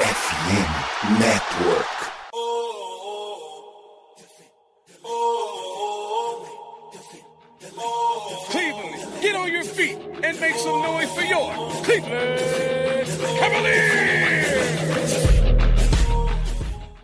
FM Network. Cleveland, get on your feet and make some noise for your Cleveland Cavaliers!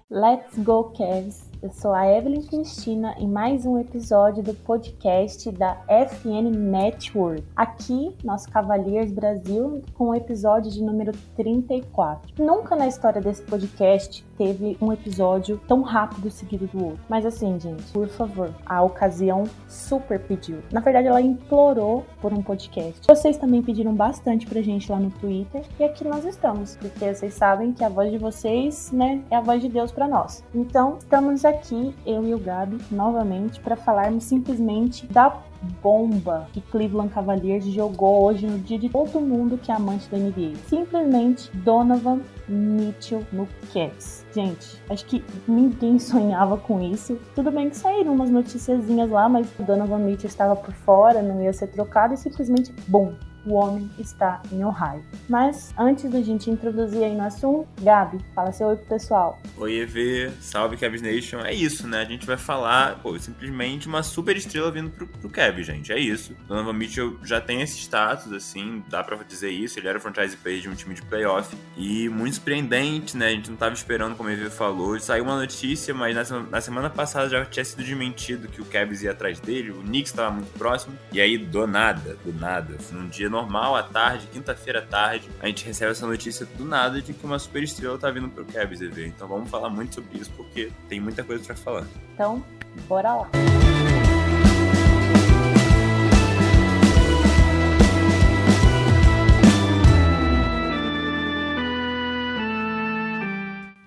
Let's go, Cavs! Eu sou a Evelyn Cristina em mais um episódio do podcast da FN Network. Aqui, nosso Cavaliers Brasil, com o episódio de número 34. Nunca na história desse podcast teve um episódio tão rápido seguido do outro. Mas assim, gente, por favor, a ocasião super pediu. Na verdade, ela implorou por um podcast. Vocês também pediram bastante pra gente lá no Twitter e aqui nós estamos, porque vocês sabem que a voz de vocês, né, é a voz de Deus para nós. Então, estamos aqui, eu e o Gabi, novamente, para falarmos simplesmente da bomba que Cleveland Cavaliers jogou hoje no dia de todo mundo que é amante da NBA. Simplesmente Donovan Mitchell no Cavs. Gente, acho que ninguém sonhava com isso. Tudo bem que saíram umas noticiazinhas lá, mas o Donovan Mitchell estava por fora, não ia ser trocado e simplesmente, bom, o homem está em Ohio. Mas antes da gente introduzir aí no assunto, Gabi, fala seu oi pro pessoal. Oi, EV, salve Cavs Nation. É isso, né? A gente vai falar, pô, simplesmente uma super estrela vindo pro, pro Cavs, gente. É isso. Donovan Mitchell já tem esse status, assim, dá pra dizer isso. Ele era franchise player de um time de playoff. E muito surpreendente, né? A gente não tava esperando, como o EV falou. Saiu uma notícia, mas na, na semana passada já tinha sido desmentido que o Cavs ia atrás dele. O Knicks tava muito próximo. E aí, do nada, do nada, num dia normal, à tarde, quinta-feira à tarde, a gente recebe essa notícia do nada de que uma super estrela tá vindo pro Cavs. Então vamos falar muito sobre isso porque tem muita coisa para falar. Então, bora lá.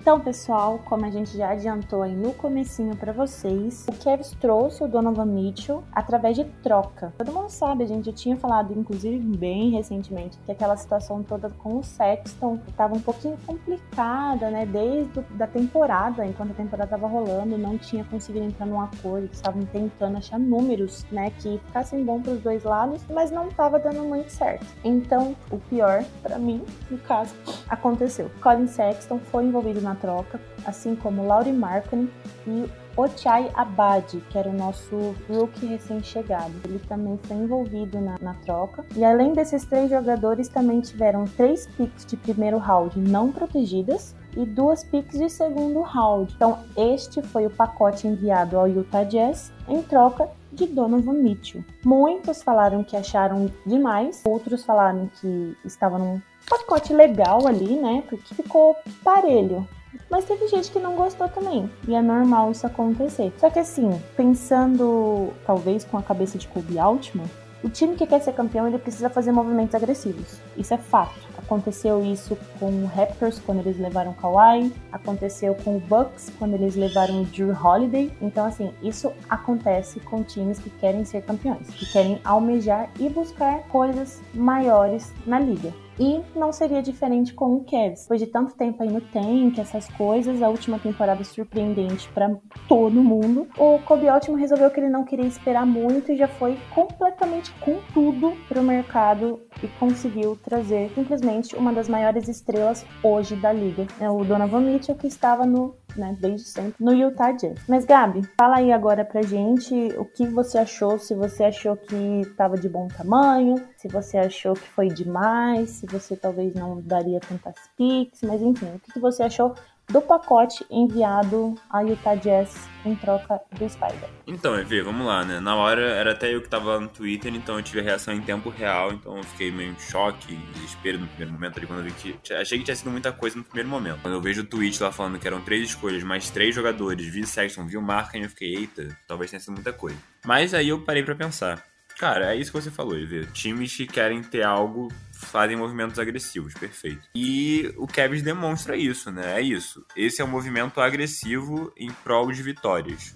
Então, pessoal, como a gente já adiantou aí no comecinho para vocês, o Cavs trouxe o Donovan Mitchell através de troca. Todo mundo sabe, a gente já tinha falado, inclusive bem recentemente, que aquela situação toda com o Sexton estava um pouquinho complicada, né? Desde a temporada, enquanto a temporada estava rolando, não tinha conseguido entrar num acordo, estavam tentando achar números, né, que ficassem bom para os dois lados, mas não estava dando muito certo. Então, o pior para mim, no caso, aconteceu. Colin Sexton foi envolvido na troca, assim como Laurie Markkinen e Ochai Abadi, que era o nosso rookie recém-chegado. Ele também foi envolvido na, na, troca. E além desses três jogadores, também tiveram três picks de primeiro round não protegidas e duas picks de segundo round. Então, este foi o pacote enviado ao Utah Jazz em troca de Donovan Mitchell. Muitos falaram que acharam demais, outros falaram que estava num pacote legal ali, né? Porque ficou parelho. Mas teve gente que não gostou também. E é normal isso acontecer. Só que assim, pensando talvez com a cabeça de Kobe Altman, o time que quer ser campeão ele precisa fazer movimentos agressivos. Isso é fato. Aconteceu isso com o Raptors quando eles levaram Kawhi, aconteceu com o Bucks quando eles levaram o Drew Holiday. Então assim, isso acontece com times que querem ser campeões, que querem almejar e buscar coisas maiores na liga. E não seria diferente com o Cavs. Depois de tanto tempo aí no tank, essas coisas, a última temporada surpreendente para todo mundo, o Kobe Altman resolveu que ele não queria esperar muito e já foi completamente com tudo pro mercado e conseguiu trazer simplesmente uma das maiores estrelas hoje da liga. É o Donovan Mitchell, que estava no né, desde sempre, no Utah Jazz. Mas Gabi, fala aí agora pra gente o que você achou, se você achou que estava de bom tamanho, se você achou que foi demais, se você talvez não daria tantas picks, mas enfim, o que você achou do pacote enviado a Utah Jazz em troca do Spider. Então, Evê, vamos lá, né? Na hora era até eu que tava lá no Twitter, então eu tive a reação em tempo real, então eu fiquei meio em choque, desespero no primeiro momento ali quando eu vi que. Achei que tinha sido muita coisa no primeiro momento. Quando eu vejo o tweet lá falando que eram três escolhas, mais três jogadores, vi Sexton, viu Marca, eu fiquei, eita, talvez tenha sido muita coisa. Mas aí eu parei para pensar. Cara, é isso que você falou, Evê. Times que querem ter algo fazem movimentos agressivos, perfeito. E o Cavs demonstra isso, né? É isso. Esse é um movimento agressivo em prol de vitórias.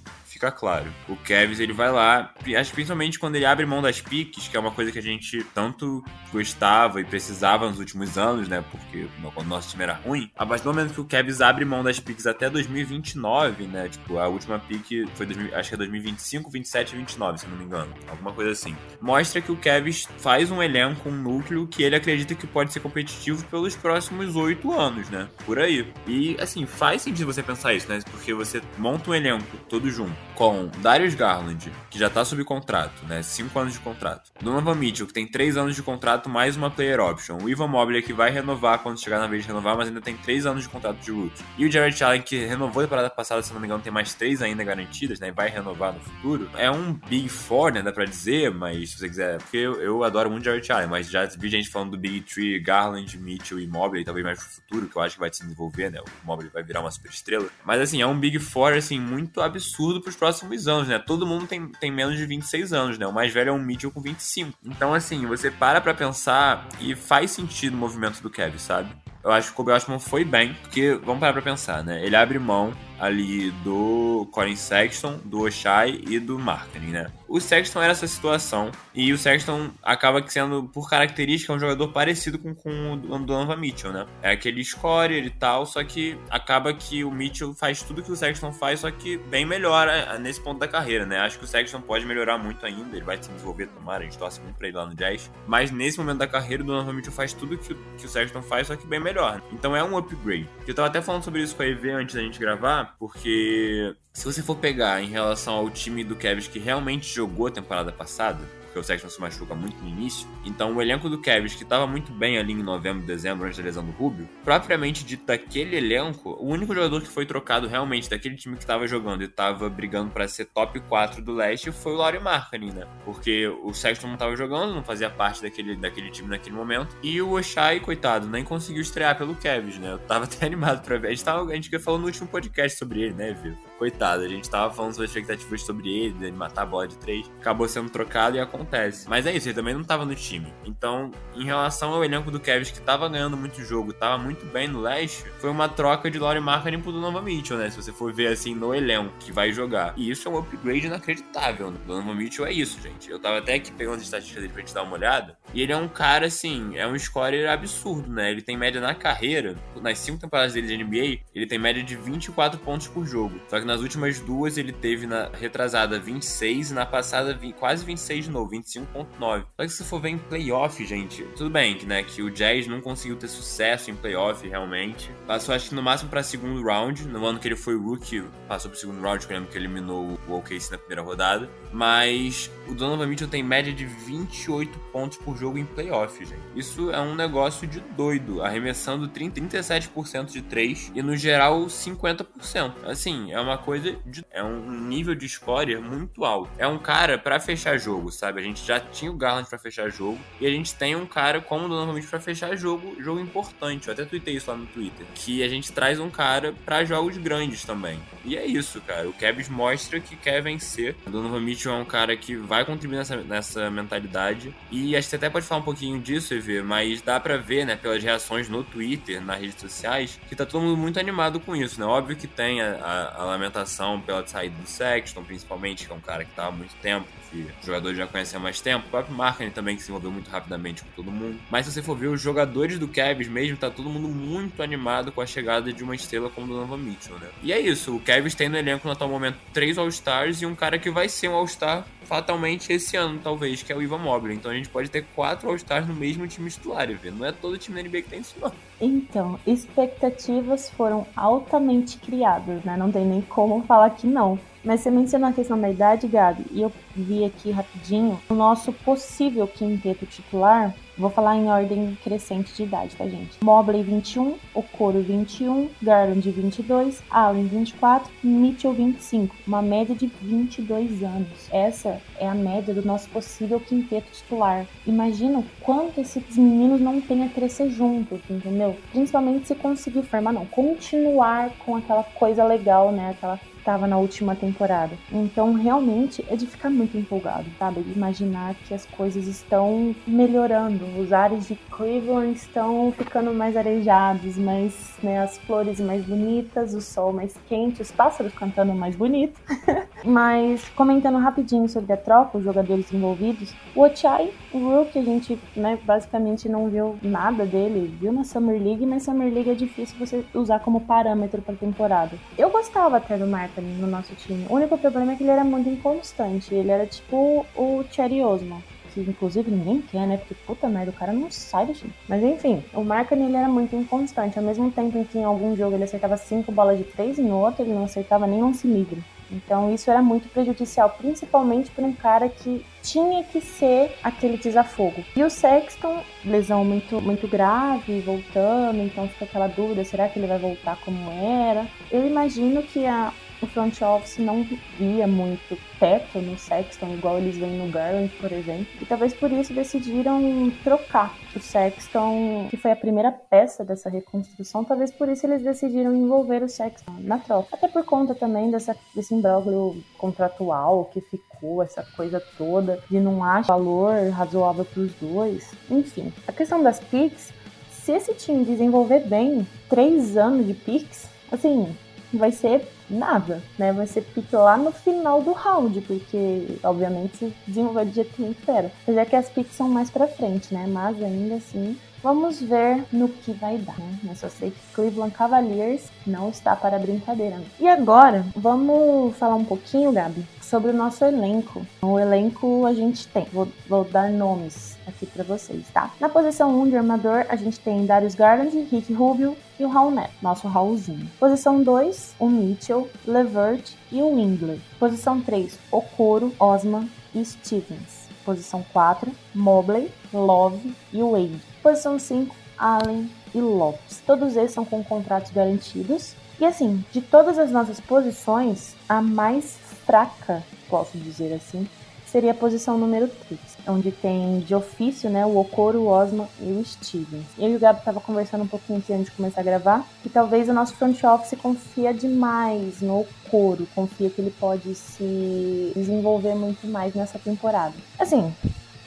Claro. O Kevs, ele vai lá, principalmente quando ele abre mão das piques, que é uma coisa que a gente tanto gostava e precisava nos últimos anos, né? Porque quando o nosso time era ruim. A partir do momento que o Kevs abre mão das piques até 2029, né? Tipo, a última pique foi, 2000, acho que é 2025, 27 e 29, se não me engano. Alguma coisa assim. Mostra que o Kevs faz um elenco, um núcleo que ele acredita que pode ser competitivo pelos próximos oito anos, né? Por aí. E, assim, faz sentido você pensar isso, né? Porque você monta um elenco todo junto com Darius Garland, que já tá sob contrato, né? Cinco anos de contrato. Donovan Mitchell, que tem três anos de contrato mais uma player option. O Ivan Mobley, que vai renovar quando chegar na vez de renovar, mas ainda tem três anos de contrato de rookie. E o Jared Allen, que renovou a temporada passada, se não me engano, tem mais três ainda garantidas, né? E vai renovar no futuro. É um Big Four, né? Dá pra dizer, mas se você quiser. Porque eu, eu adoro muito Jared Allen, mas já vi gente falando do Big Tree, Garland, Mitchell e Mobley, talvez mais pro futuro, que eu acho que vai se desenvolver, né? O Mobley vai virar uma super estrela. Mas assim, é um Big Four, assim, muito absurdo pros próximos anos, né? Todo mundo tem, tem menos de 26 anos, né? O mais velho é um Mitchell com 25. Então, assim, você para pra pensar e faz sentido o movimento do Kevin, sabe? Eu acho que o Kobe foi bem, porque vamos parar pra pensar, né? Ele abre mão ali do Colin Sexton, do Oshai e do Marketing, né? O Sexton era essa situação e o Sexton acaba sendo, por característica, um jogador parecido com, com o Donovan Mitchell, né? É aquele scorer e tal, só que acaba que o Mitchell faz tudo que o Sexton faz, só que bem melhor é, nesse ponto da carreira, né? Acho que o Sexton pode melhorar muito ainda, ele vai se desenvolver, tomara, a gente torce muito pra ele lá no Jazz. Mas nesse momento da carreira, o Donovan Mitchell faz tudo que o, que o Sexton faz, só que bem melhor. Então é um upgrade. Eu tava até falando sobre isso com a EV antes da gente gravar, porque se você for pegar em relação ao time do Kevin que realmente jogou a temporada passada, porque o Sexton se machuca muito no início. Então o elenco do Kevs, que estava muito bem ali em novembro, dezembro, antes da lesão do Rubio, propriamente dito daquele elenco, o único jogador que foi trocado realmente daquele time que estava jogando e estava brigando para ser top 4 do leste foi o Laurie Markkinen, né? Porque o Sexton não estava jogando, não fazia parte daquele, daquele time naquele momento. E o Oshai, coitado, nem conseguiu estrear pelo Kevs, né? Eu tava até animado para ver. A gente, tava, a gente falou no último podcast sobre ele, né, Vitor? Coitado, a gente tava falando sobre expectativas sobre ele, dele matar a bola de 3. Acabou sendo trocado e acontece. Mas é isso, ele também não tava no time. Então, em relação ao elenco do Kevin, que tava ganhando muito jogo, tava muito bem no leste, foi uma troca de Laurie Markkinen pro Donovan Mitchell, né? Se você for ver assim no elenco que vai jogar. E isso é um upgrade inacreditável. Né? Donovan Mitchell é isso, gente. Eu tava até aqui pegando as estatísticas dele pra gente dar uma olhada. E ele é um cara, assim, é um scorer absurdo, né? Ele tem média na carreira, nas cinco temporadas dele de NBA, ele tem média de 24 pontos por jogo. Só que nas últimas duas ele teve na retrasada 26 e na passada quase 26 de novo, 25 1.9. Só que se for ver em playoff, gente, tudo bem que, né, que o Jazz não conseguiu ter sucesso em playoff realmente. Passou acho que no máximo para segundo round, no ano que ele foi rookie, passou pro segundo round, que eu lembro que eliminou o OKC na primeira rodada. Mas o Donovan Mitchell tem média de 28 pontos por jogo em playoff, gente. Isso é um negócio de doido, arremessando 30, 37% de 3 e no geral 50%. Assim, é uma coisa de, é um nível de scorer muito alto. É um cara para fechar jogo, sabe? A gente já tinha o Garland para fechar jogo e a gente tem um cara como o Donovan Mitchell para fechar jogo, jogo importante. Eu até tuitei isso lá no Twitter, que a gente traz um cara para jogos grandes também. E é isso, cara. O Kevs mostra que quer vencer. O Donovan Mitchell é um cara que vai contribuir nessa, nessa mentalidade e acho que você até pode falar um pouquinho disso, EV, mas dá para ver, né, pelas reações no Twitter, nas redes sociais, que tá todo mundo muito animado com isso, né? Óbvio que tem a, a, a lamentação pela saída do Sexton, principalmente, que é um cara que tá há muito tempo que jogadores já conhecem há mais tempo. O próprio Markkinen também, que se envolveu muito rapidamente com todo mundo. Mas se você for ver os jogadores do Cavs mesmo, tá todo mundo muito animado com a chegada de uma estrela como o Donovan Mitchell, né? E é isso, o Cavs tem no elenco no atual momento três All-Stars e um cara que vai ser um All-Star fatalmente esse ano, talvez, que é o Ivan Mobley. Então a gente pode ter quatro All-Stars no mesmo time titular, viu? Não é todo time da NBA que tem isso, não. Então, expectativas foram altamente criadas, né? Não tem nem como falar que não. Mas você mencionou a questão da idade, Gabi, e eu vi aqui rapidinho o nosso possível quinteto titular Vou falar em ordem crescente de idade, tá, gente? Mobley 21, Okoro 21, Garland 22, Allen 24, Mitchell 25. Uma média de 22 anos. Essa é a média do nosso possível quinteto titular. Imagina o quanto esses meninos não têm a crescer juntos, entendeu? Principalmente se conseguir formar, não, continuar com aquela coisa legal, né? Aquela estava na última temporada. Então, realmente, é de ficar muito empolgado, sabe? De imaginar que as coisas estão melhorando. Os ares de Cleveland estão ficando mais arejados, mas né, as flores mais bonitas, o sol mais quente, os pássaros cantando mais bonito. mas, comentando rapidinho sobre a troca, os jogadores envolvidos, o Ochai, o Rook, a gente né, basicamente não viu nada dele, viu na Summer League, mas Summer League é difícil você usar como parâmetro para temporada. Eu gostava até do No nosso time. O único problema é que ele era muito inconstante. Ele era tipo o Cherry Osman que inclusive ninguém quer, né? Porque puta merda, o cara não sai do time. Mas enfim, o Markkanen ele era muito inconstante. Ao mesmo tempo em que em algum jogo ele acertava cinco bolas de três, em outro ele não acertava nem lance livre. Então isso era muito prejudicial, principalmente para um cara que tinha que ser aquele desafogo. E o Sexton, lesão muito, muito grave, voltando, então fica aquela dúvida, será que ele vai voltar como era? Eu imagino que a, o front office não via muito teto no Sexton, igual eles veem no Garland, por exemplo. E talvez por isso decidiram trocar o Sexton, que foi a primeira peça dessa reconstrução. Talvez por isso eles decidiram envolver o Sexton na troca. Até por conta também dessa, desse imbróglio contratual que ficou, essa coisa toda, de não achar valor razoável para os dois. Enfim, a questão das picks, se esse time desenvolver bem três anos de picks, assim, vai ser nada, né? Vai ser pique lá no final do round, porque, obviamente, se desenvolver do jeito que a gente espera. Apesar que as picks são mais pra frente, né? Mas ainda assim, Vamos ver no que vai dar, né? Eu só sei que Cleveland Cavaliers não está para brincadeira. E agora, vamos falar um pouquinho, Gabi, sobre o nosso elenco. O elenco a gente tem, vou, vou dar nomes aqui para vocês, tá? Na posição 1 de armador, a gente tem Darius Garland, Rick Rubio e o Raul Neto, nosso Raulzinho. Posição 2, o Mitchell, Levert e o Wingler. Posição 3, Okoro, Osman e Stevens. Posição 4, Mobley, Love e Wade. Posição 5, Allen e Lopes. Todos eles são com contratos garantidos. E assim, de todas as nossas posições, a mais fraca, posso dizer assim, seria a posição número 3, onde tem de ofício, né, o Okoro, o Osma e o Stevens. Eu e o Gabi tava conversando um pouquinho aqui antes de começar a gravar, que talvez o nosso front office confia demais no Okoro, confia que ele pode se desenvolver muito mais nessa temporada. Assim,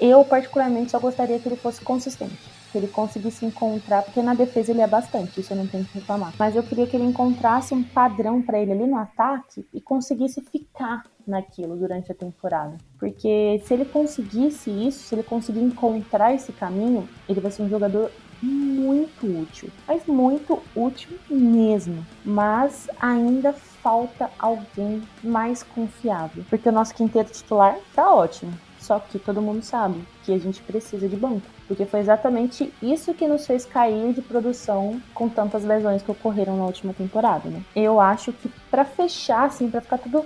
eu particularmente só gostaria que ele fosse consistente que ele conseguisse encontrar, porque na defesa ele é bastante, isso eu não tenho que reclamar. Mas eu queria que ele encontrasse um padrão para ele ali no ataque e conseguisse ficar naquilo durante a temporada. Porque se ele conseguisse isso, se ele conseguir encontrar esse caminho, ele vai ser um jogador muito útil, mas muito útil mesmo. Mas ainda falta alguém mais confiável, porque o nosso quinteto titular tá ótimo. Só que todo mundo sabe que a gente precisa de banco, porque foi exatamente isso que nos fez cair de produção com tantas lesões que ocorreram na última temporada, né? Eu acho que para fechar assim, para ficar tudo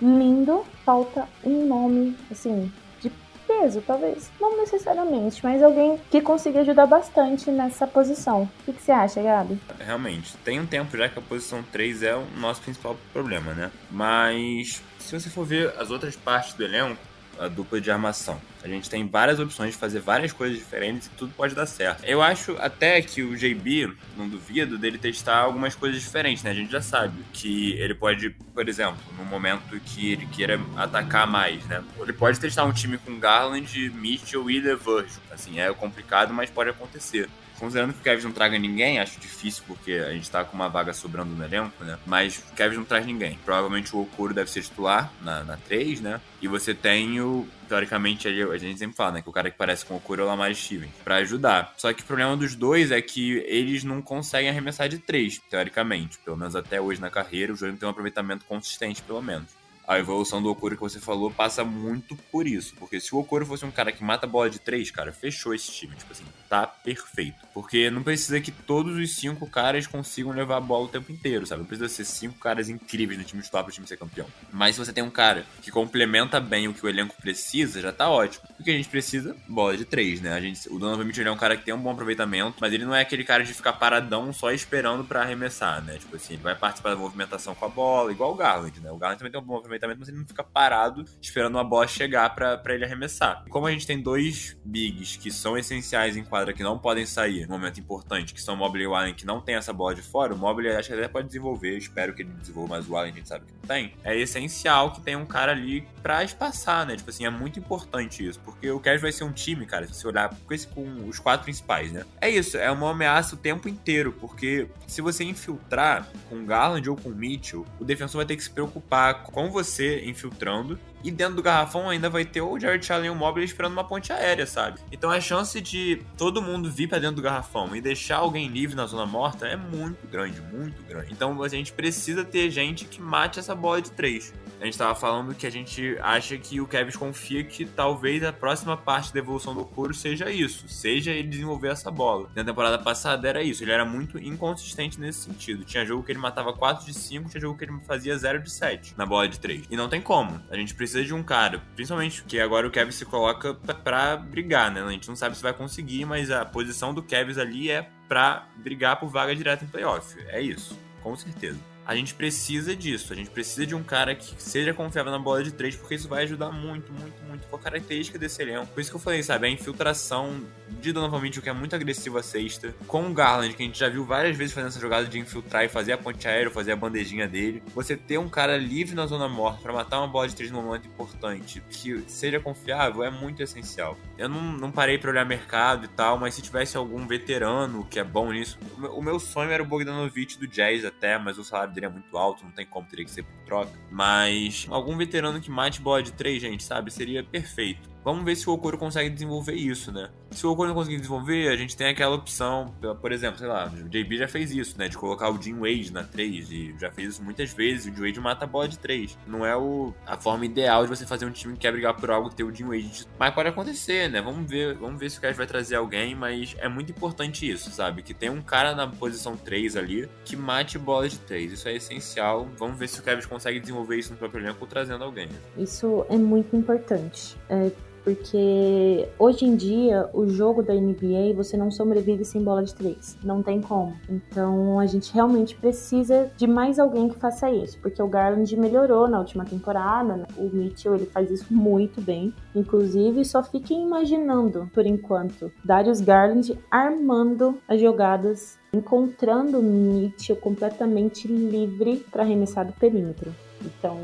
lindo, falta um nome assim de peso, talvez, não necessariamente, mas alguém que consiga ajudar bastante nessa posição. O que, você acha, Gabi? Realmente, tem um tempo já que a posição 3 é o nosso principal problema, né? Mas se você for ver as outras partes do elenco, a dupla de armação. A gente tem várias opções de fazer várias coisas diferentes e tudo pode dar certo. Eu acho até que o JB, não duvido, dele testar algumas coisas diferentes, né? A gente já sabe que ele pode, por exemplo, no momento que ele queira atacar mais, né? Ele pode testar um time com Garland, Mitchell e LeVert. Assim, é complicado, mas pode acontecer. Considerando que o Kevin não traga ninguém, acho difícil porque a gente tá com uma vaga sobrando no elenco, né? Mas o Kevin não traz ninguém. Provavelmente o Okuro deve ser titular na, na 3, né? E você tem o. Teoricamente, a gente sempre fala, né? Que o cara que parece com o Okuro é o Lamar Stevens, pra ajudar. Só que o problema dos dois é que eles não conseguem arremessar de 3, teoricamente. Pelo menos até hoje na carreira, o não tem um aproveitamento consistente, pelo menos a evolução do Okoro que você falou passa muito por isso. Porque se o Okoro fosse um cara que mata bola de três, cara, fechou esse time. Tipo assim, tá perfeito. Porque não precisa que todos os cinco caras consigam levar a bola o tempo inteiro, sabe? Não precisa ser cinco caras incríveis no time titular pro time ser campeão. Mas se você tem um cara que complementa bem o que o elenco precisa, já tá ótimo. O que a gente precisa? Bola de três, né? A gente, o Donovan Mitchell é um cara que tem um bom aproveitamento, mas ele não é aquele cara de ficar paradão só esperando para arremessar, né? Tipo assim, ele vai participar da movimentação com a bola, igual o Garland, né? O Garland também tem um bom aproveitamento aproveitamento, mas ele não fica parado esperando uma bola chegar para ele arremessar. Como a gente tem dois bigs que são essenciais em quadra que não podem sair no momento importante, que são o Mobley e o Allen, que não tem essa bola de fora, o Mobley acho que até pode desenvolver, espero que ele desenvolva, mas o Allen a gente sabe que não tem. É essencial que tenha um cara ali pra espaçar, né? Tipo assim, é muito importante isso, porque o Cavs vai ser um time, cara, se você olhar com, esse, com os quatro principais, né? É isso, é uma ameaça o tempo inteiro, porque se você infiltrar com Garland ou com Mitchell, o defensor vai ter que se preocupar com você infiltrando e dentro do garrafão ainda vai ter o Jared Allen e o Mobley esperando uma ponte aérea, sabe? Então a chance de todo mundo vir para dentro do garrafão e deixar alguém livre na zona morta é muito grande, muito grande. Então a gente precisa ter gente que mate essa bola de três. A gente tava falando que a gente acha que o Kevin confia que talvez a próxima parte da evolução do Kuro seja isso, seja ele desenvolver essa bola. Na temporada passada era isso, ele era muito inconsistente nesse sentido. Tinha jogo que ele matava 4 de 5, tinha jogo que ele fazia 0 de 7 na bola de 3. E não tem como. A gente precisa de um cara, principalmente que agora o Kevin se coloca pra brigar, né? A gente não sabe se vai conseguir, mas a posição do Kevin ali é pra brigar por vaga direta em playoff. É isso, com certeza a gente precisa disso. A gente precisa de um cara que seja confiável na bola de três, porque isso vai ajudar muito, muito, muito com a característica desse elenco. Por isso que eu falei, sabe? A infiltração de Donovan Mitchell, que é muito agressivo a sexta, com o Garland, que a gente já viu várias vezes fazendo essa jogada de infiltrar e fazer a ponte aérea, fazer a bandejinha dele. Você ter um cara livre na zona morta para matar uma bola de três no momento importante, que seja confiável, é muito essencial. Eu não, não parei para olhar mercado e tal, mas se tivesse algum veterano que é bom nisso. O meu sonho era o Bogdanovich do Jazz até, mas o salário dele é muito alto, não tem como, teria que ser por troca. Mas algum veterano que mate bola de três, gente, sabe? Seria perfeito. Vamos ver se o Okoro consegue desenvolver isso, né? Se o Okoro não conseguir desenvolver, a gente tem aquela opção, por exemplo, sei lá, o JB já fez isso, né? De colocar o Jim Wade na 3 e já fez isso muitas vezes. O Jim Wade mata a bola de 3. Não é o, a forma ideal de você fazer um time que quer brigar por algo ter o Jim Wade. Mas pode acontecer, né? Vamos ver, vamos ver se o Cash vai trazer alguém, mas é muito importante isso, sabe? Que tem um cara na posição 3 ali que mate bola de 3. Isso é essencial. Vamos ver se o Kevin consegue desenvolver isso no próprio elenco trazendo alguém. Isso é muito importante. É, porque hoje em dia o jogo da NBA você não sobrevive sem bola de três, não tem como. Então a gente realmente precisa de mais alguém que faça isso, porque o Garland melhorou na última temporada, né? o Mitchell ele faz isso muito bem. Inclusive só fiquem imaginando por enquanto Darius Garland armando as jogadas encontrando o Mitchell completamente livre para arremessar do perímetro. Então,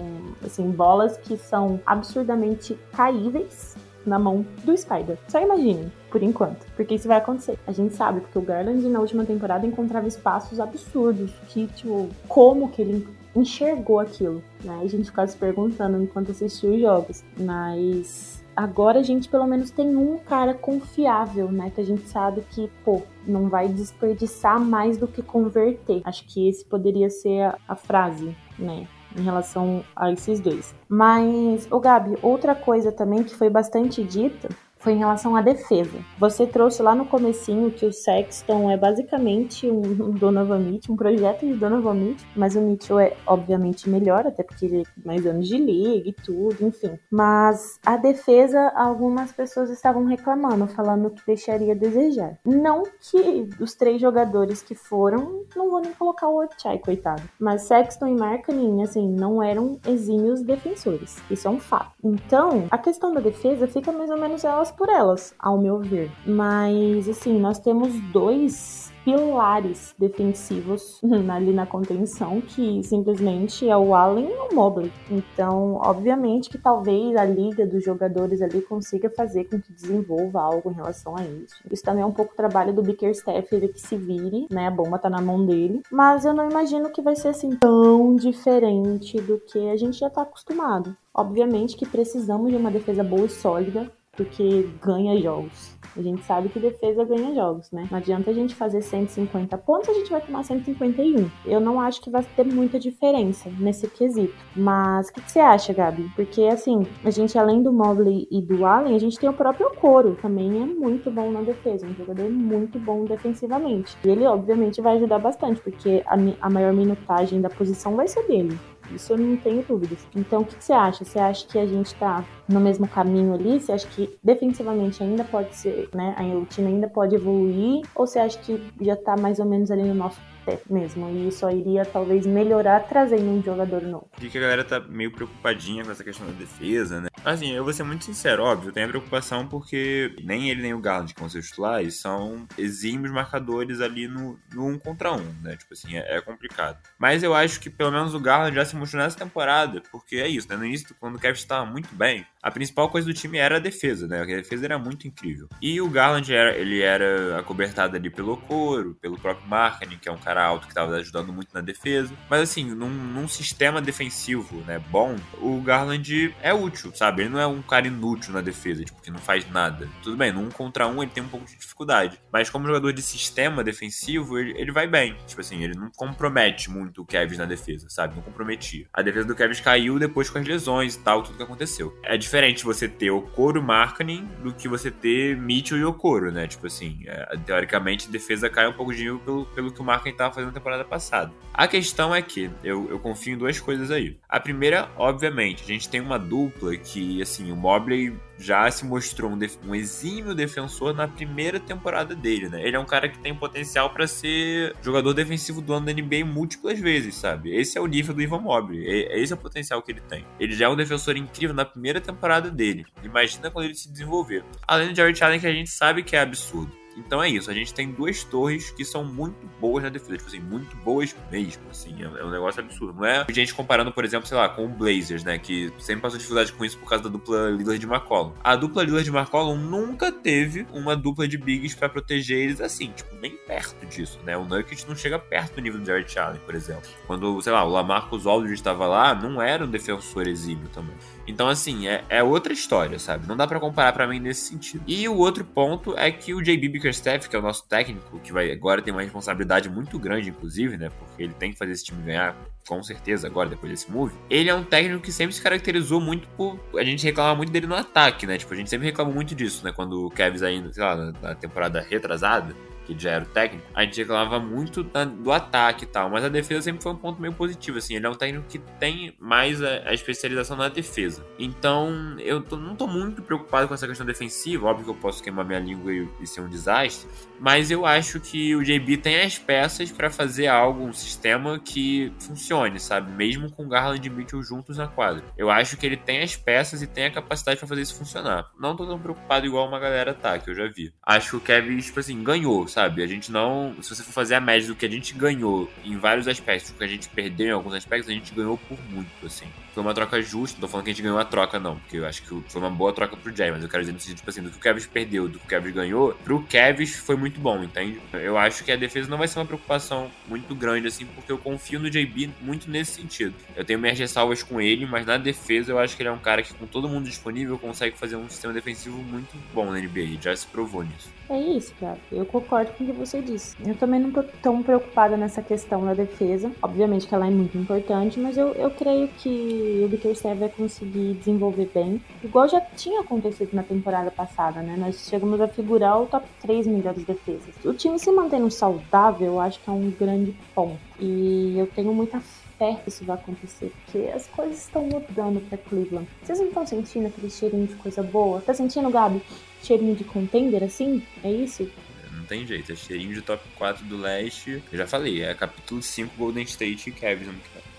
assim, bolas que são absurdamente caíveis na mão do Spider. Só imagine, por enquanto, porque isso vai acontecer. A gente sabe, porque o Garland na última temporada encontrava espaços absurdos, que, tipo, como que ele enxergou aquilo, né? A gente ficava se perguntando enquanto assistia os jogos. Mas agora a gente pelo menos tem um cara confiável, né? Que a gente sabe que, pô, não vai desperdiçar mais do que converter. Acho que esse poderia ser a, a frase, né? Em relação a esses dois. Mas, o Gabi, outra coisa também que foi bastante dita foi em relação à defesa. Você trouxe lá no comecinho que o Sexton é basicamente um, Donovan Mitchell, um projeto de Donovan Mitchell, mas o Mitchell é obviamente melhor, até porque ele é mais anos de liga e tudo, enfim. Mas a defesa, algumas pessoas estavam reclamando, falando que deixaria a desejar. Não que os três jogadores que foram, não vou nem colocar o Ochai, coitado, mas Sexton e Markkanen, assim, não eram exímios defensores. Isso é um fato. Então, a questão da defesa fica mais ou menos elas por elas, ao meu ver. Mas, assim, nós temos dois pilares defensivos ali na contenção, que simplesmente é o Allen e o Mobley. Então, obviamente que talvez a liga dos jogadores ali consiga fazer com que desenvolva algo em relação a isso. Isso também é um pouco trabalho do Bickerstaff, ele que se vire, né? A bomba tá na mão dele. Mas eu não imagino que vai ser assim tão diferente do que a gente já tá acostumado. Obviamente que precisamos de uma defesa boa e sólida, porque ganha jogos. A gente sabe que defesa ganha jogos, né? Não adianta a gente fazer 150 pontos, a gente vai tomar 151. Eu não acho que vai ter muita diferença nesse quesito. Mas o que, que, você acha, Gabi? Porque, assim, a gente, além do Mobley e do Allen, a gente tem o próprio Coro. Também é muito bom na defesa. Um jogador muito bom defensivamente. E ele, obviamente, vai ajudar bastante, porque a, a maior minutagem da posição vai ser dele. Isso eu não tenho dúvidas. Então, o que, que, você acha? Você acha que a gente tá no mesmo caminho ali? Você acha que defensivamente ainda pode ser, né? A rotina ainda pode evoluir? Ou você acha que já tá mais ou menos ali no nosso mesmo. E isso iria talvez melhorar trazendo um jogador novo. E que a galera tá meio preocupadinha com essa questão da defesa, né? Assim, eu vou ser muito sincero, óbvio, tem a preocupação porque nem ele nem o Garland, que vão ser titulares, são exímios marcadores ali no, no um contra um, né? Tipo assim, é, é, complicado. Mas eu acho que pelo menos o Garland já se mostrou nessa temporada, porque é isso, né? No início, quando o Kevin estava muito bem, a principal coisa do time era a defesa, né? A defesa era muito incrível. E o Garland, era, ele era acobertado ali pelo Coro, pelo próprio Marketing, que é um cara alto que estava ajudando muito na defesa. Mas assim, num, num sistema defensivo, né, bom, o Garland é útil, sabe? Ele não é um cara inútil na defesa, tipo, que não faz nada. Tudo bem, num contra um ele tem um pouco de dificuldade. Mas como jogador de sistema defensivo, ele, ele vai bem. Tipo assim, ele não compromete muito o Kevin na defesa, sabe? Não comprometia. A defesa do Kevin caiu depois com as lesões e tal, tudo que aconteceu. É diferente você ter o Coro Marketing do que você ter Mitchell e Okoro, né? Tipo assim, é, teoricamente a defesa cai um pouco de nível pelo, pelo que o Marketing estava fazendo na temporada passada. A questão é que eu, eu confio em duas coisas aí. A primeira, obviamente, a gente tem uma dupla que assim, o Mobley já se mostrou um, um, exímio defensor na primeira temporada dele, né? Ele é um cara que tem potencial para ser jogador defensivo do ano da NBA múltiplas vezes, sabe? Esse é o nível do Ivan Mobley. Esse é o potencial que ele tem. Ele já é um defensor incrível na primeira temporada dele. Imagina quando ele se desenvolver. Além do Jared Allen, que a gente sabe que é absurdo. Então é isso, a gente tem duas torres que são muito boas na defesa, tipo assim, muito boas mesmo, assim, é, é um negócio absurdo. Não é gente comparando, por exemplo, sei lá, com o Blazers, né, que sempre passou dificuldade com isso por causa da dupla Lillard de McCollum. A dupla Lillard de McCollum nunca teve uma dupla de bigs para proteger eles assim, tipo, nem perto disso, né? O Nurkic não chega perto do nível do Jared Allen, por exemplo. Quando, sei lá, o Lamarcus Aldridge estava lá, não era um defensor exímio também. Então, assim, é, é outra história, sabe? Não dá para comparar para mim nesse sentido. E o outro ponto é que o JB Bickerstaff, que é o nosso técnico, que vai agora ter uma responsabilidade muito grande, inclusive, né? Porque ele tem que fazer esse time ganhar com certeza agora, depois desse move, ele é um técnico que sempre se caracterizou muito por. A gente reclama muito dele no ataque, né? Tipo, a gente sempre reclama muito disso, né? Quando o Kevs ainda, sei lá, na temporada retrasada, que já era o técnico, a gente reclamava muito da, do ataque e tal, mas a defesa sempre foi um ponto meio positivo, assim, ele é um técnico que tem mais a, a especialização na defesa. Então, eu tô, não tô muito preocupado com essa questão defensiva, óbvio que eu posso queimar minha língua e, e ser um desastre, mas eu acho que o JB tem as peças para fazer algo, um sistema que funcione, sabe? Mesmo com Garland e Mitchell juntos na quadra. Eu acho que ele tem as peças e tem a capacidade para fazer isso funcionar. Não tô tão preocupado igual uma galera tá, que eu já vi. Acho que o Kevin, tipo assim, ganhou, sabe? A gente não. Se você for fazer a média do que a gente ganhou em vários aspectos, do que a gente perdeu em alguns aspectos, a gente ganhou por muito, assim. Foi uma troca justa, não tô falando que a gente ganhou a troca, não, porque eu acho que foi uma boa troca pro Jay, mas eu quero dizer no sentido, tipo assim, do que o Kevin perdeu, do que o Kevin ganhou, pro Kevin foi muito bom, entende? Eu acho que a defesa não vai ser uma preocupação muito grande, assim, porque eu confio no JB muito nesse sentido. Eu tenho minhas ressalvas com ele, mas na defesa eu acho que ele é um cara que, com todo mundo disponível, consegue fazer um sistema defensivo muito bom na NBA, e já se provou nisso. É isso, cara. Eu concordo com o que você disse. Eu também não tô tão preocupada nessa questão da defesa. Obviamente que ela é muito importante, mas eu, eu creio que o Bickerstaff vai conseguir desenvolver bem. Igual já tinha acontecido na temporada passada, né? Nós chegamos a figurar o top 3 melhores defesas. O time se mantendo saudável, eu acho que é um grande ponto. E eu tenho muita fé que isso vai acontecer, porque as coisas estão mudando para Cleveland. Vocês não estão sentindo aquele cheirinho de coisa boa? Tá sentindo, Gabi? cheirinho de contender, assim? É isso? Não tem jeito, é cheirinho de top 4 do leste. Eu já falei, é capítulo 5 Golden State e Cavs ano que.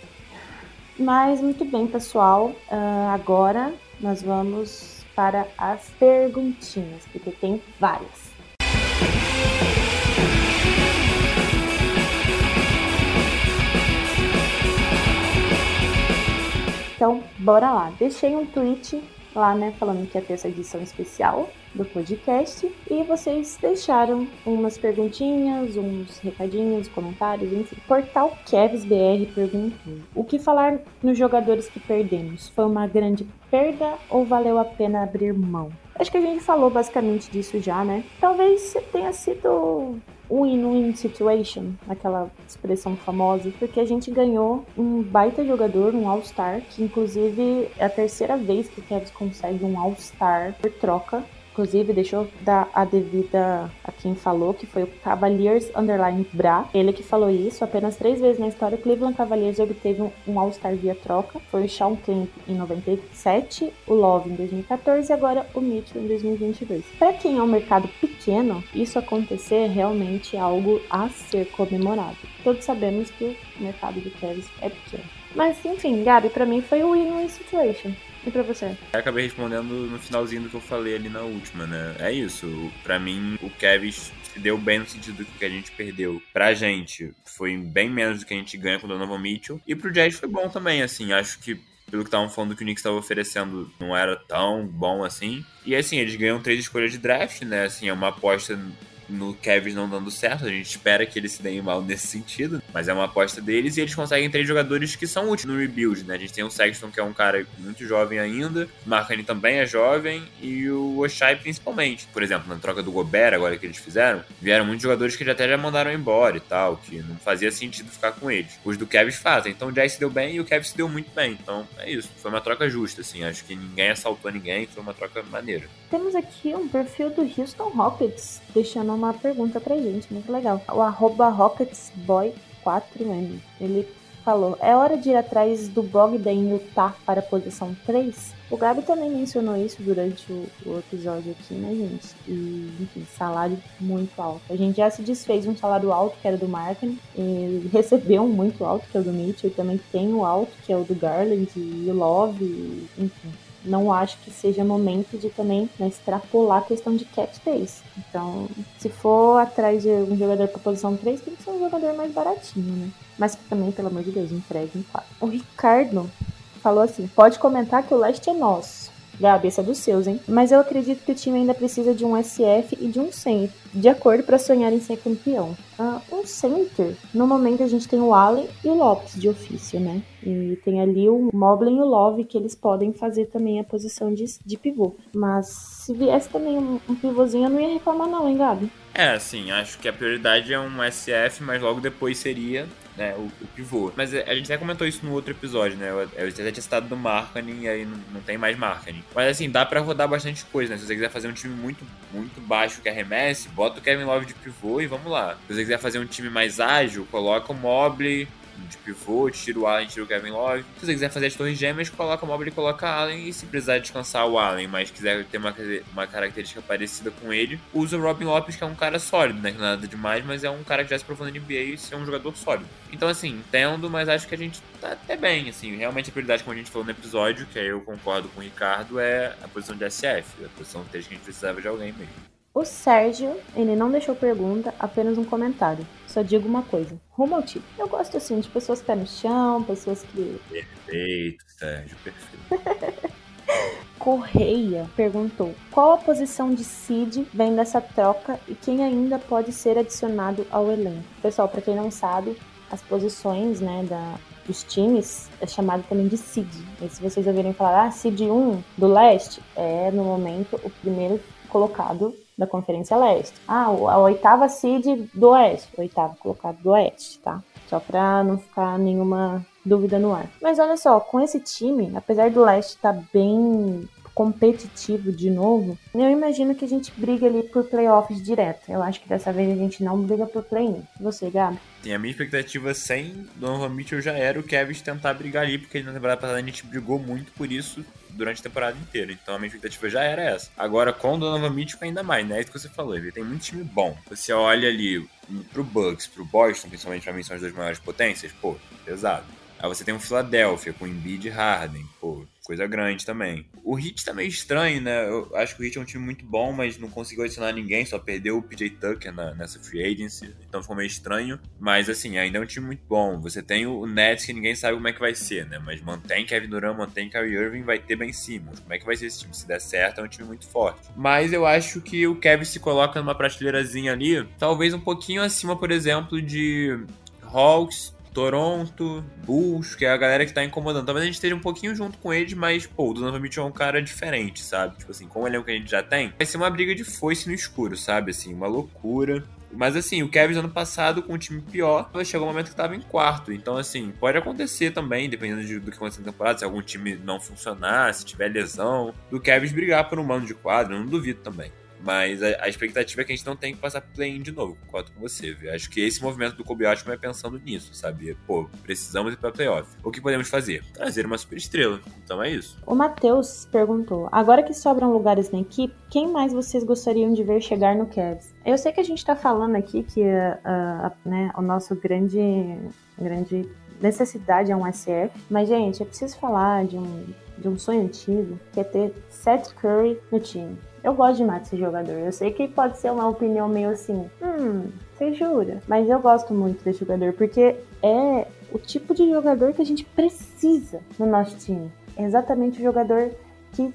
Mas muito bem, pessoal. Uh, agora nós vamos para as perguntinhas, porque tem várias. Então, bora lá. Deixei um tweet lá, né, falando que ia ter essa edição especial do podcast e vocês deixaram umas perguntinhas, uns recadinhos, comentários, enfim. Portal Kevs BR perguntou: O que falar nos jogadores que perdemos? Foi uma grande perda ou valeu a pena abrir mão? Acho que a gente falou basicamente disso já, né? Talvez tenha sido win-win situation, aquela expressão famosa, porque a gente ganhou um baita jogador, um All-Star, que inclusive é a terceira vez que o Cavs consegue um All-Star por troca Inclusive, deixa eu dar a devida a quem falou, que foi o Cavaliers Underline Bra. Ele que falou isso. Apenas três vezes na história, o Cleveland Cavaliers obteve um All-Star via troca. Foi o Sean Kemp em 97, o Love em 2014 e agora o Mitchell em 2022. Para quem é um mercado pequeno, isso acontecer é realmente algo a ser comemorado. Todos sabemos que o mercado do Cavs é pequeno. Mas enfim, Gabi, para mim foi o win-win situation. E pra você? Eu acabei respondendo no finalzinho do que eu falei ali na última, né? É isso. Pra mim, o Kevin se deu bem no sentido do que a gente perdeu. Pra gente, foi bem menos do que a gente ganha com o Donovan Mitchell. E pro Jazz foi bom também, assim. Acho que pelo que estavam falando que o Knicks estava oferecendo, não era tão bom assim. E assim, eles ganham três escolhas de draft, né? Assim, é uma aposta no Kevin não dando certo. A gente espera que eles se deem mal nesse sentido, mas é uma aposta deles e eles conseguem três jogadores que são úteis no rebuild, né? A gente tem o Sexton, que é um cara muito jovem ainda, o também é jovem e o Oshai principalmente. Por exemplo, na troca do Gobert, agora que eles fizeram, vieram muitos jogadores que já até já mandaram embora e tal, que não fazia sentido ficar com eles. Os do Kevin fazem. Então o Jay se deu bem e o Kevin se deu muito bem. Então é isso. Foi uma troca justa, assim. Acho que ninguém assaltou ninguém, foi uma troca maneira. Temos aqui um perfil do Houston Rockets deixando uma pergunta pra gente, muito legal. O arroba RocketsBoy4M. Ele falou: É hora de ir atrás do Bogdan Utah para a posição 3? O Gabi também mencionou isso durante o, o, episódio aqui, né, gente? E, enfim, salário muito alto. A gente já se desfez um salário alto, que era do Martin, recebeu um muito alto, que é o do Mitchell, e também tem o alto, que é o do Garland e o Love, e, enfim não acho que seja momento de também né, extrapolar a questão de cap space. Então, se for atrás de um jogador para posição 3, tem que ser um jogador mais baratinho, né? Mas que também, pelo amor de Deus, entregue em 4. O Ricardo falou assim: pode comentar que o leste é nosso. Esse é dos seus, hein? Mas eu acredito que o time ainda precisa de um SF e de um center, de acordo para sonhar em ser campeão. Uh, um center, no momento a gente tem o Allen e o Lopes de ofício, né? E tem ali o Moblin e o Love que eles podem fazer também a posição de, de pivô. Mas se viesse também um, um pivôzinho, eu não ia reclamar não, hein, Gabi? É, assim, acho que a prioridade é um SF, mas logo depois seria né, o, o, pivô. Mas a gente até comentou isso no outro episódio, né? Eu, eu até tinha citado do marketing e aí não, não, tem mais marketing. Mas assim, dá para rodar bastante coisa, né? Se você quiser fazer um time muito, muito baixo que arremesse, bota o Kevin Love de pivô e vamos lá. Se você quiser fazer um time mais ágil, coloca o Mobley de pivô, tira o Allen, tira o Kevin Love. Se você quiser fazer as torres gêmeas, coloca o Mobley e coloca Allen. E se precisar descansar o Allen, mas quiser ter uma, uma característica parecida com ele, usa o Robin Lopes, que é um cara sólido, né? Que não é nada demais, mas é um cara que já se provou na NBA e é um jogador sólido. Então, assim, entendo, mas acho que a gente tá até bem, assim. Realmente a prioridade, como a gente falou no episódio, que aí eu concordo com o Ricardo, é a posição de SF. A posição 3 que a gente precisava de alguém mesmo. O Sérgio, ele não deixou pergunta, apenas um comentário. Só digo uma coisa, rumo ao título. Eu gosto assim de pessoas pé no chão, pessoas que. Perfeito, Sérgio, perfeito. Correia perguntou qual a posição de Cid vem dessa troca e quem ainda pode ser adicionado ao elenco. Pessoal, para quem não sabe, as posições né, da, dos times é chamado também de Cid. E se vocês ouvirem falar, ah, Cid 1 do leste, é no momento o primeiro colocado da Conferência Leste. Ah, a oitava seed do Oeste, oitavo colocado do Oeste, tá? Só pra não ficar nenhuma dúvida no ar. Mas olha só, com esse time, apesar do Leste estar tá bem competitivo de novo, eu imagino que a gente briga ali por playoffs direto. Eu acho que dessa vez a gente não briga por play-in. Você, Gabi? Sim, a minha expectativa sem Donovan Mitchell já era o Kevin tentar brigar ali, porque na temporada passada a gente brigou muito por isso durante a temporada inteira. Então a minha expectativa já era essa. Agora com o Donovan Mitchell ainda mais, né? É isso que você falou, ele tem muito time bom. Você olha ali pro Bucks, pro Boston, principalmente pra mim são as duas maiores potências, pô, pesado. Aí você tem o Philadelphia com Embiid e Harden, pô, coisa grande também. O Heat tá meio estranho, né? Eu acho que o Heat é um time muito bom, mas não conseguiu adicionar ninguém, só perdeu o PJ Tucker na, nessa free agency, então ficou meio estranho. Mas assim, ainda é um time muito bom. Você tem o Nets que ninguém sabe como é que vai ser, né? Mas mantém Kevin Durant, mantém Kyrie Irving, vai ter Ben Simmons. Como é que vai ser esse time? Se der certo, é um time muito forte. Mas eu acho que o Kevin se coloca numa prateleirazinha ali, talvez um pouquinho acima, por exemplo, de Hawks, Toronto, Bulls, que é a galera que tá incomodando. Talvez a gente esteja um pouquinho junto com eles, mas, pô, o Donovan Mitchell é um cara diferente, sabe? Tipo assim, com o elenco que a gente já tem, vai ser uma briga de foice no escuro, sabe? Assim, uma loucura. Mas assim, o Cavs ano passado, com um time pior, chegou um momento que tava em quarto. Então, assim, pode acontecer também, dependendo de, do que acontecer na temporada, se algum time não funcionar, se tiver lesão, do Cavs brigar por um mano de quadro, não duvido também. Mas a, a, expectativa é que a gente não tem que passar play-in de novo, concordo com você, viu? Acho que esse movimento do Kobe Altman é pensando nisso, sabe? Pô, precisamos ir pra playoff. O que podemos fazer? Trazer uma super estrela. Então é isso. O Matheus perguntou: agora que sobram lugares na equipe, quem mais vocês gostariam de ver chegar no Cavs? Eu sei que a gente tá falando aqui que uh, uh, né, o nosso grande, grande necessidade é um SF, mas, gente, eu preciso falar de um, de um sonho antigo, que é ter Seth Curry no time. Eu gosto demais desse jogador. Eu sei que pode ser uma opinião meio assim, hum, você jura? Mas eu gosto muito desse jogador porque é o tipo de jogador que a gente precisa no nosso time. É exatamente o jogador que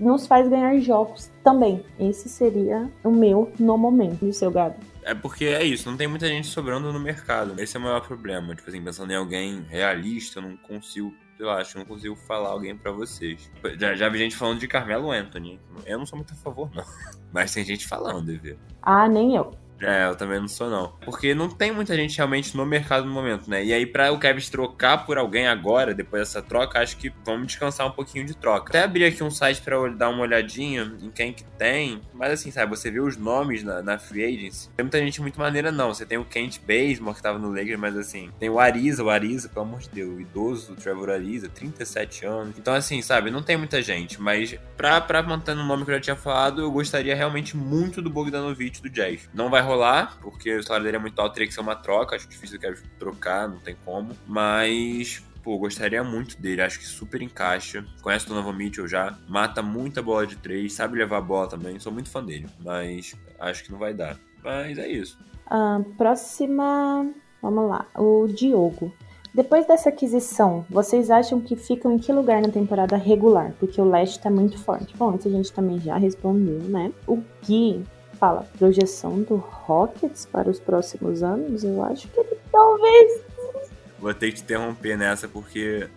nos faz ganhar jogos também. Esse seria o meu no momento, o seu gado. É porque é isso, não tem muita gente sobrando no mercado. Esse é o maior problema. Tipo assim, pensando em alguém realista, eu não consigo eu acho, não consigo falar alguém para vocês. Já, já vi gente falando de Carmelo Anthony. Eu não sou muito a favor, não. Mas tem gente falando, ver. Ah, nem eu. É, eu também não sou, não. Porque não tem muita gente realmente no mercado no momento, né? E aí, pra o Kevin trocar por alguém agora, depois dessa troca, acho que vamos descansar um pouquinho de troca. Até abri aqui um site eu dar uma olhadinha em quem que tem. Mas assim, sabe, você vê os nomes na, na Free Agency. Tem muita gente muito maneira, não. Você tem o Kent Bazemore, que tava no Lakers, mas assim, tem o Ariza, o Ariza, pelo amor de Deus, o idoso Trevor Ariza, 37 anos. Então, assim, sabe, não tem muita gente. Mas pra, pra manter o nome que eu já tinha falado, eu gostaria realmente muito do Bogdanovich do Jazz. Não vai rolar, porque o salário dele é muito alto, teria que ser uma troca. Acho difícil que trocar, não tem como. Mas pô, gostaria muito dele, acho que super encaixa. Conhece o Donovan Mitchell já, mata muita bola de três, sabe levar a bola também. Sou muito fã dele, mas acho que não vai dar. Mas é isso. Uh, próxima, vamos lá, o Diogo. Depois dessa aquisição, vocês acham que ficam em que lugar na temporada regular? Porque o leste tá muito forte. Bom, isso a gente também já respondeu, né? O Gui fala projeção do Rockets para os próximos anos, eu acho que ele talvez. Vou ter que te interromper nessa porque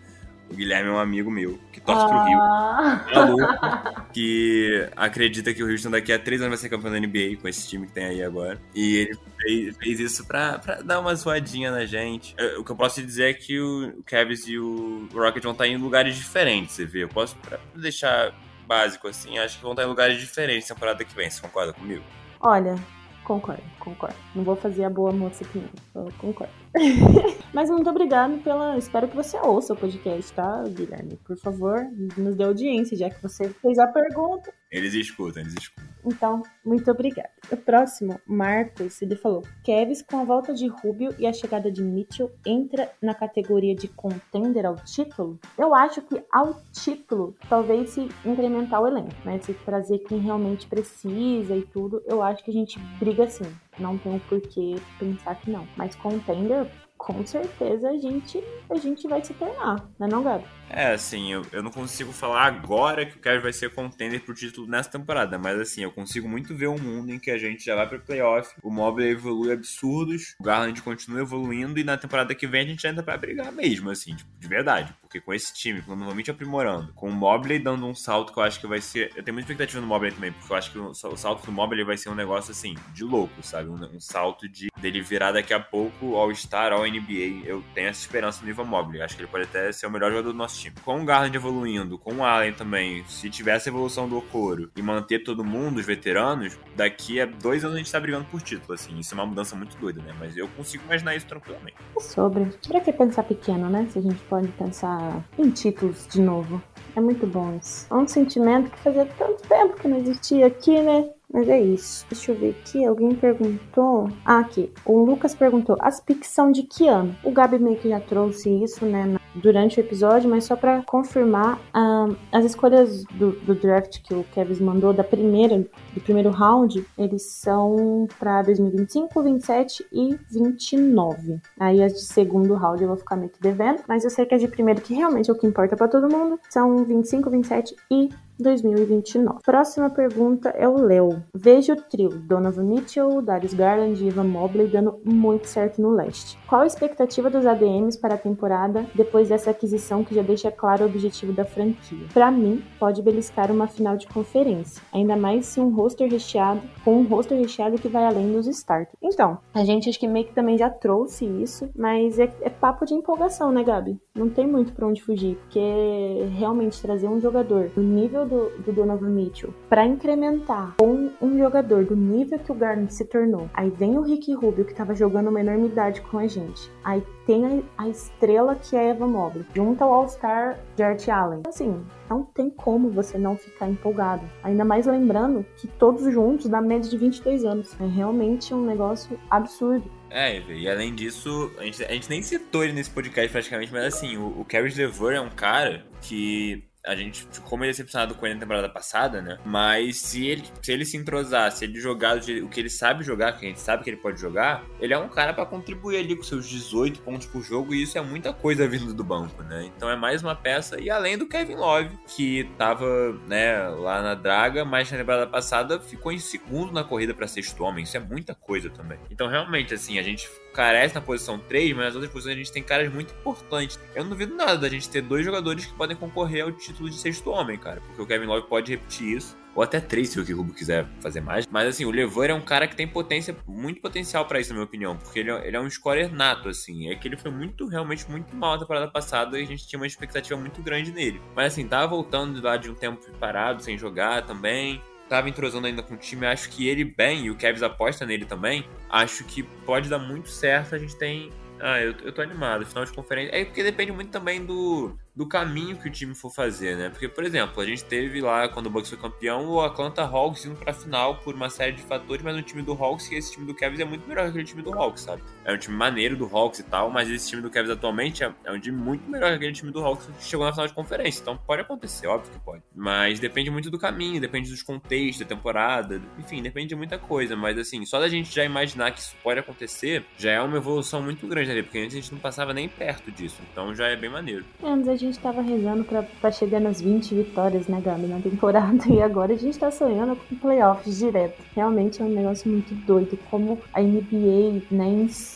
o Guilherme é um amigo meu que torce ah. pro Rio. Maluco. que acredita que o Houston daqui a três anos vai ser campeão da NBA com esse time que tem aí agora. E ele fez, fez isso pra, pra, dar uma zoadinha na gente. O que eu posso te dizer é que o Cavs e o Rocket vão estar em lugares diferentes, você vê. Eu posso deixar básico, assim, acho que vão estar em lugares diferentes na temporada que vem. Você concorda comigo? Olha, concordo, concordo. Não vou fazer a boa moça aqui, não. Eu concordo. Mas muito obrigado pela. Espero que você ouça o podcast, tá, Guilherme? Por favor, nos dê audiência, já que você fez a pergunta. Eles escutam, eles escutam. Então, muito obrigada. O próximo, Marcos, ele falou: Kevs, com a volta de Rubio e a chegada de Mitchell, entra na categoria de contender ao título? Eu acho que ao título, talvez se incrementar o elenco, né? Se trazer quem realmente precisa e tudo, eu acho que a gente briga sim. Não tem um porquê pensar que não. Mas contender, com certeza a gente, a gente vai se tornar, né não, Gabi? É, assim, eu, eu não consigo falar agora que o Cavs vai ser contender pro título nessa temporada, mas assim, eu consigo muito ver um mundo em que a gente já vai pro playoff, o Mobley evolui absurdos, o Garland continua evoluindo e na temporada que vem a gente ainda vai brigar mesmo, assim, tipo, de verdade. Porque com esse time, novamente aprimorando, com o Mobley dando um salto que eu acho que vai ser. Eu tenho muita expectativa no Mobley também, porque eu acho que o, salto do Mobley vai ser um negócio assim, de louco, sabe? Um, um salto de dele virar daqui a pouco All-Star, All-NBA. Eu tenho essa esperança no nível Mobley. Acho que ele pode até ser o melhor jogador do nosso time. Com o Garland evoluindo, com o Allen também, se tivesse a evolução do Okoro e manter todo mundo, os veteranos, daqui a dois anos a gente tá brigando por título, assim. Isso é uma mudança muito doida, né? Mas eu consigo imaginar isso tranquilamente. É sobre. Pra que pensar pequeno, né? Se a gente pode pensar em títulos de novo. É muito bom isso. É um sentimento que fazia tanto tempo que não existia aqui, né? Mas é isso. Deixa eu ver aqui. Alguém perguntou. Ah, aqui. O Lucas perguntou: as pics são de que ano? O Gabi meio que já trouxe isso, né? Durante o episódio, mas só para confirmar, um, as escolhas do, do, draft que o Kevin mandou da primeira, do primeiro round, eles são para 2025, 27 e 29. Aí as de segundo round eu vou ficar meio que devendo, mas eu sei que as de primeiro, que realmente é o que importa para todo mundo, são 25, 27 e 2029. Próxima pergunta é o Léo. Vejo o trio Donovan Mitchell, Darius Garland e Ivan Mobley dando muito certo no leste. Qual a expectativa dos ADMs para a temporada depois depois dessa aquisição que já deixa claro o objetivo da franquia. Para mim, pode beliscar uma final de conferência, ainda mais se um roster recheado, com um roster recheado que vai além dos starters. Então, a gente acho que meio que também já trouxe isso, mas é, é papo de empolgação, né, Gabi? Não tem muito para onde fugir, porque realmente trazer um jogador do nível do, do Donovan Mitchell para incrementar com um jogador do nível que o Garnett se tornou. Aí vem o Rick Rubio, que tava jogando uma enormidade com a gente. Aí tem a, a estrela que é Eva Mobley, junto ao All-Star Jarrett Allen. Assim, não tem como você não ficar empolgado. Ainda mais lembrando que todos juntos dá média de 22 anos. É realmente um negócio absurdo. É, e além disso, a gente, a gente nem citou ele nesse podcast praticamente, mas assim, o, o Caris LeVer é um cara que a gente ficou meio decepcionado com ele na temporada passada, né? Mas se ele se, ele se entrosar, se ele jogar o que ele sabe jogar, que a gente sabe que ele pode jogar, ele é um cara para contribuir ali com seus 18 pontos por jogo e isso é muita coisa vindo do banco, né? Então é mais uma peça. E além do Kevin Love, que tava, né, lá na draga, mas na temporada passada ficou em segundo na corrida para sexto homem. Isso é muita coisa também. Então realmente, assim, a gente carece na posição 3, mas nas outras posições a gente tem caras muito importantes. Eu não duvido nada da gente ter dois jogadores que podem concorrer ao título de sexto homem, cara, porque o Kevin Love pode repetir isso. Ou até três, se o Rubio quiser fazer mais. Mas assim, o Levan é um cara que tem potência, muito potencial para isso, na minha opinião. Porque ele é, ele é um scorer nato, assim. É que ele foi muito, realmente, muito mal na temporada passada e a gente tinha uma expectativa muito grande nele. Mas assim, tava voltando lá de um tempo parado, sem jogar também tava entrosando ainda com o time, acho que ele bem, e o Kevs aposta nele também, acho que pode dar muito certo. A gente tem. Ah, eu, eu tô animado. Final de conferência. É porque depende muito também do, do caminho que o time for fazer, né? Porque, por exemplo, a gente teve lá, quando o Bucks foi campeão, o Atlanta Hawks indo pra final por uma série de fatores, mas o time do Hawks e esse time do Cavs é muito melhor que aquele time do Hawks, sabe? É um time maneiro do Hawks e tal, mas esse time do Cavs atualmente é, é um time muito melhor que aquele time do Hawks que chegou na final de conferência. Então pode acontecer, óbvio que pode. Mas depende muito do caminho, depende dos contextos, da temporada, enfim, depende de muita coisa. Mas assim, só da gente já imaginar que isso pode acontecer, já é uma evolução muito grande ali, porque antes a gente não passava nem perto disso. Então já é bem maneiro. Antes a gente tava rezando pra, pra chegar nas 20 vitórias, né, Gabi, na temporada. E agora a gente tá sonhando com playoffs direto. Realmente é um negócio muito doido. Como a NBA, né, em si,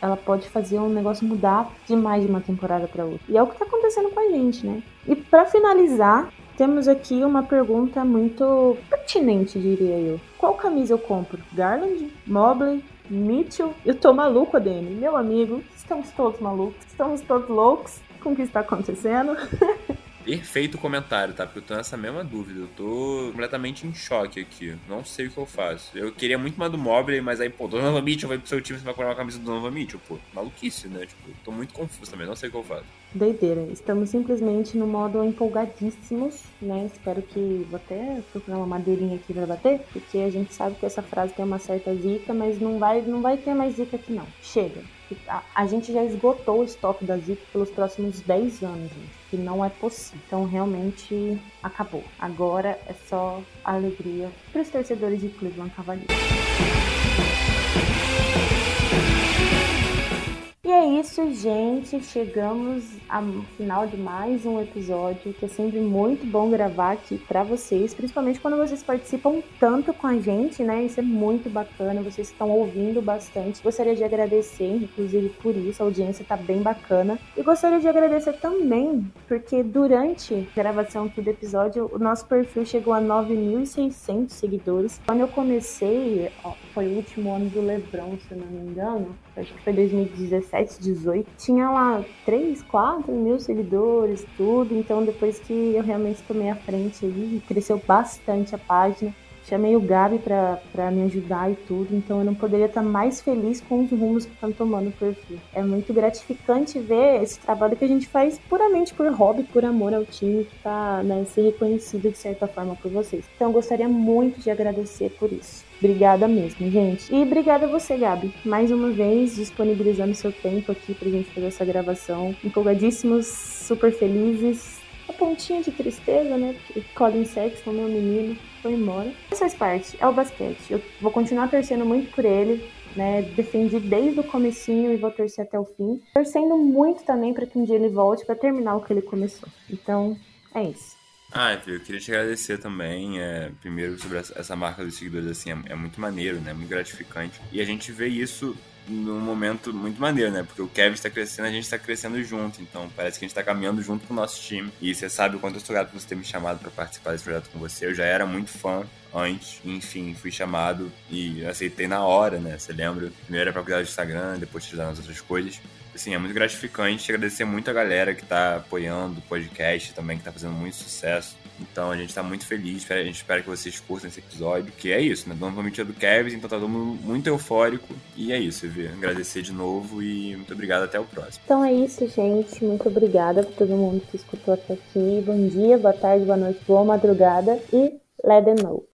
ela pode fazer um negócio mudar demais de uma temporada para outra. E é o que tá acontecendo com a gente, né? E para finalizar, temos aqui uma pergunta muito pertinente, diria eu. Qual camisa eu compro? Garland, Mobley, Mitchell? Eu tô maluco, ADM. Meu amigo, estamos todos malucos, estamos todos loucos com o que está acontecendo. Perfeito comentário, tá? Porque eu tô nessa mesma dúvida. Eu tô completamente em choque aqui. Não sei o que eu faço. Eu queria muito uma do Mobley, mas aí, pô, Donovan Mitchell vai pro seu time, você vai comprar uma camisa do Donovan Mitchell, pô. Maluquice, né? Tipo, tô muito confuso também, não sei o que eu faço. Doideira. Estamos simplesmente no modo empolgadíssimos, né? Espero que. Vou até procurar uma madeirinha aqui pra bater, porque a gente sabe que essa frase tem uma certa zica, mas não vai, não vai ter mais zica aqui não. Chega a, a gente já esgotou o estoque da Zico pelos próximos 10 anos, que não é possível. Então realmente acabou. Agora é só alegria para os torcedores de Cleveland Cavaliers. É isso, gente. Chegamos ao final de mais um episódio, que é sempre muito bom gravar aqui para vocês, principalmente quando vocês participam tanto com a gente, né? Isso é muito bacana, vocês estão ouvindo bastante. Gostaria de agradecer, inclusive por isso, a audiência tá bem bacana. E gostaria de agradecer também, porque durante a gravação aqui do episódio, o nosso perfil chegou a 9.600 seguidores. Quando eu comecei, ó, foi o último ano do Lebron, se não me engano, acho que foi 2017, 18, tinha lá 3, 4 mil seguidores, tudo. Então, depois que eu realmente tomei a frente ali, cresceu bastante a página. Chamei o Gabi para me ajudar e tudo, então eu não poderia estar mais feliz com os rumos que estão tomando o perfil. É muito gratificante ver esse trabalho que a gente faz puramente por hobby, por amor ao time, que está né, ser reconhecido de certa forma por vocês. Então eu gostaria muito de agradecer por isso. Obrigada mesmo, gente. E obrigada a você, Gabi, mais uma vez disponibilizando seu tempo aqui pra gente fazer essa gravação. Empolgadíssimos, super felizes. Pontinha de tristeza, né? Colin Sexton, meu menino, foi embora. Isso faz parte, é o basquete. Eu vou continuar torcendo muito por ele. Né, defendi desde o comecinho e vou torcer até o fim. Torcendo muito também para que um dia ele volte para terminar o que ele começou. Então, é isso. Ah, eu queria te agradecer também, é, primeiro sobre essa marca dos seguidores, assim, é, é, muito maneiro, né, muito gratificante. E a gente vê isso num momento muito maneiro, né? Porque o Kevin está crescendo, a gente está crescendo junto. Então parece que a gente está caminhando junto com o nosso time. E você sabe o quanto eu estou grato por você ter me chamado para participar desse projeto com você. Eu já era muito fã antes, enfim, fui chamado e aceitei na hora, né? Você lembra? Primeiro era para cuidar do Instagram, depois ajudar nas outras coisas. Assim, é muito gratificante agradecer muito a galera que tá apoiando o podcast também, que tá fazendo muito sucesso. Então a gente tá muito feliz, a gente espera que vocês curtam esse episódio, que é isso, né? Novamente é do Kevin, então tá todo mundo muito eufórico. E é isso, Evê. Agradecer de novo e muito obrigado, até o próximo. Então é isso, gente. Muito obrigada por todo mundo que escutou até aqui. Bom dia, boa tarde, boa noite, boa madrugada e let them know.